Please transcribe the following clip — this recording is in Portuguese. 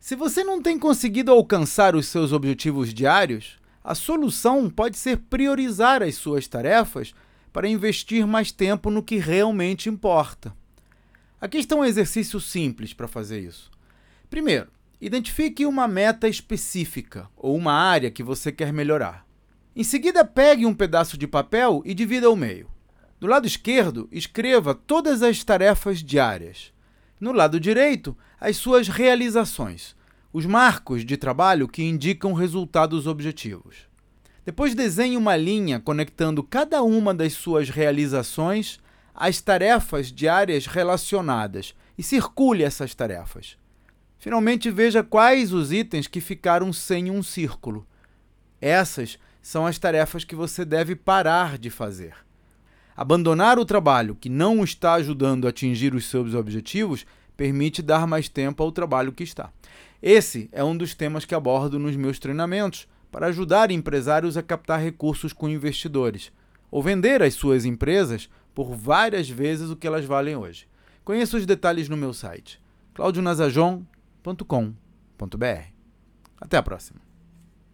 Se você não tem conseguido alcançar os seus objetivos diários, a solução pode ser priorizar as suas tarefas para investir mais tempo no que realmente importa. Aqui está um exercício simples para fazer isso. Primeiro, identifique uma meta específica ou uma área que você quer melhorar. Em seguida, pegue um pedaço de papel e divida ao meio. Do lado esquerdo, escreva todas as tarefas diárias. No lado direito, as suas realizações, os marcos de trabalho que indicam resultados objetivos. Depois desenhe uma linha conectando cada uma das suas realizações às tarefas diárias relacionadas e circule essas tarefas. Finalmente, veja quais os itens que ficaram sem um círculo. Essas são as tarefas que você deve parar de fazer. Abandonar o trabalho que não está ajudando a atingir os seus objetivos permite dar mais tempo ao trabalho que está. Esse é um dos temas que abordo nos meus treinamentos para ajudar empresários a captar recursos com investidores ou vender as suas empresas por várias vezes o que elas valem hoje. Conheça os detalhes no meu site claudionazajon.com.br. Até a próxima.